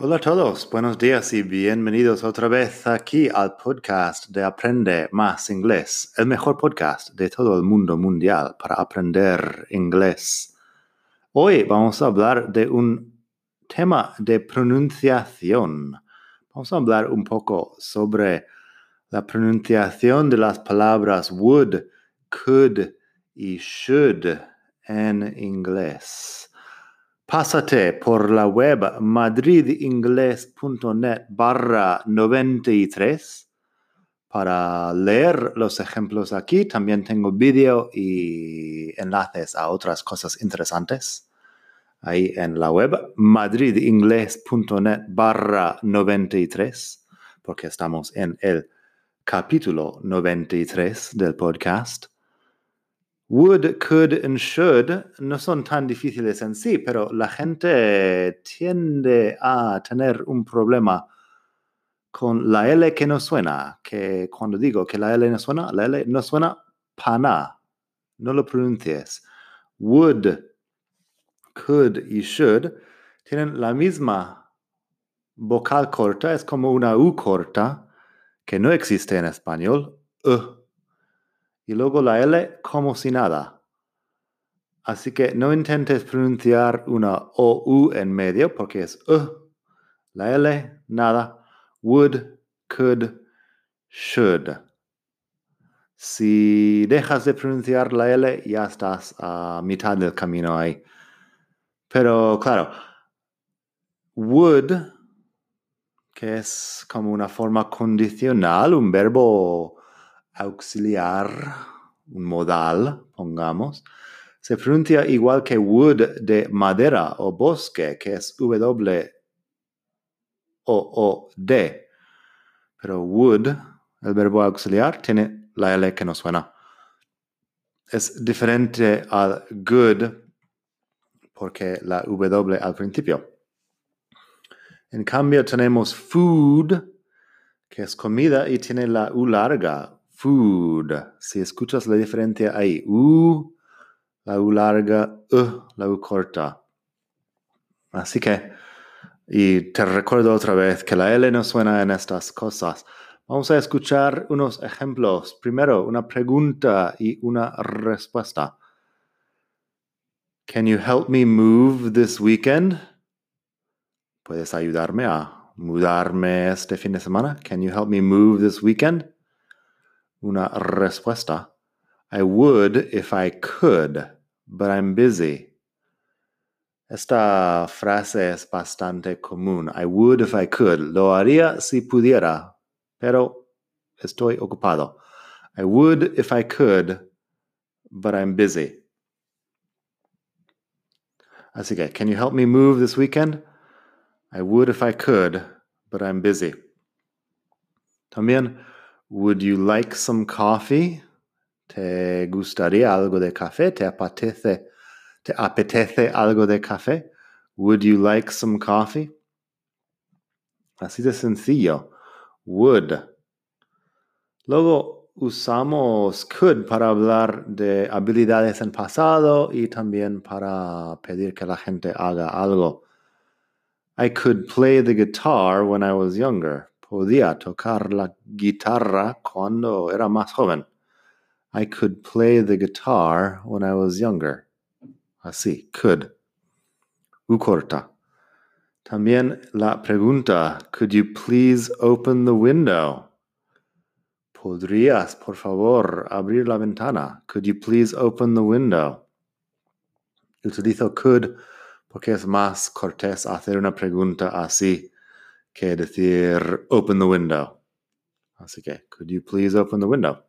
Hola a todos, buenos días y bienvenidos otra vez aquí al podcast de Aprende Más Inglés, el mejor podcast de todo el mundo mundial para aprender inglés. Hoy vamos a hablar de un tema de pronunciación. Vamos a hablar un poco sobre la pronunciación de las palabras would, could y should en inglés. Pásate por la web madridingles.net barra 93 para leer los ejemplos aquí. También tengo vídeo y enlaces a otras cosas interesantes ahí en la web madridingles.net barra 93 porque estamos en el capítulo 93 del podcast. Would, could and should no son tan difíciles en sí, pero la gente tiende a tener un problema con la L que no suena, que cuando digo que la L no suena, la L no suena pana, no lo pronuncies. Would, could y should tienen la misma vocal corta, es como una U corta que no existe en español, y luego la L como si nada. Así que no intentes pronunciar una OU en medio porque es U. La L, nada. Would, could, should. Si dejas de pronunciar la L, ya estás a mitad del camino ahí. Pero claro, would, que es como una forma condicional, un verbo auxiliar, un modal, pongamos, se pronuncia igual que wood de madera o bosque, que es W o O D. Pero wood, el verbo auxiliar, tiene la L que no suena. Es diferente al good porque la W al principio. En cambio tenemos food, que es comida y tiene la U larga, food. Si escuchas la diferencia ahí, U, la U larga, U, la U corta. Así que, y te recuerdo otra vez que la L no suena en estas cosas. Vamos a escuchar unos ejemplos. Primero, una pregunta y una respuesta. Can you help me move this weekend? ¿Puedes ayudarme a mudarme este fin de semana? Can you help me move this weekend? Una respuesta. I would if I could, but I'm busy. Esta frase es bastante común. I would if I could. Lo haría si pudiera, pero estoy ocupado. I would if I could, but I'm busy. Así que, can you help me move this weekend? I would if I could, but I'm busy. También, Would you like some coffee? ¿Te gustaría algo de café? ¿Te apetece, ¿Te apetece algo de café? Would you like some coffee? Así de sencillo. Would. Luego usamos could para hablar de habilidades en pasado y también para pedir que la gente haga algo. I could play the guitar when I was younger podía tocar la guitarra cuando era más joven. I could play the guitar when I was younger. Así, could. U corta. También la pregunta, could you please open the window? ¿Podrías, por favor, abrir la ventana? Could you please open the window? Utilizo could porque es más cortés hacer una pregunta así que decir open the window. Así que, could you please open the window?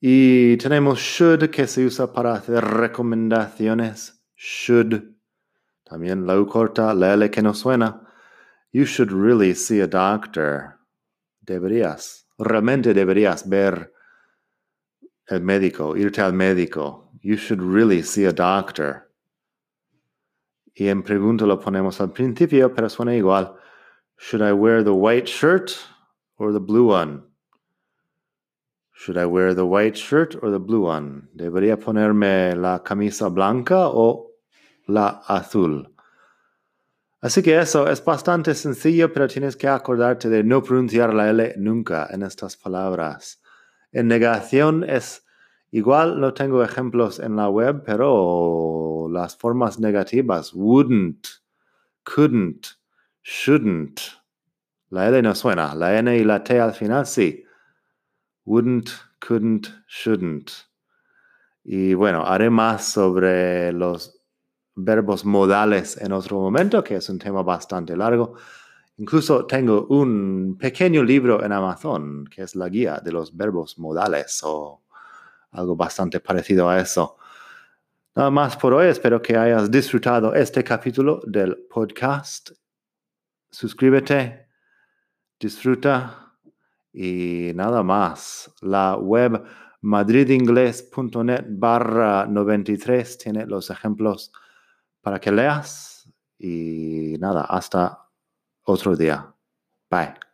Y tenemos should que se usa para hacer recomendaciones. Should. También la corta, la L que no suena. You should really see a doctor. Deberías, realmente deberías ver el médico, irte al médico. You should really see a doctor. Y en pregunta lo ponemos al principio, pero suena igual. Should I wear the white shirt or the blue one? Should I wear the white shirt or the blue one? ¿Debería ponerme la camisa blanca o la azul? Así que eso es bastante sencillo, pero tienes que acordarte de no pronunciar la L nunca en estas palabras. En negación es igual, no tengo ejemplos en la web, pero las formas negativas, wouldn't, couldn't, shouldn't. La L no suena, la N y la T al final sí. Wouldn't, couldn't, shouldn't. Y bueno, haré más sobre los verbos modales en otro momento, que es un tema bastante largo. Incluso tengo un pequeño libro en Amazon, que es la guía de los verbos modales o algo bastante parecido a eso. Nada más por hoy, espero que hayas disfrutado este capítulo del podcast. Suscríbete, disfruta y nada más. La web madridingles.net barra 93 tiene los ejemplos para que leas y nada, hasta otro día. Bye.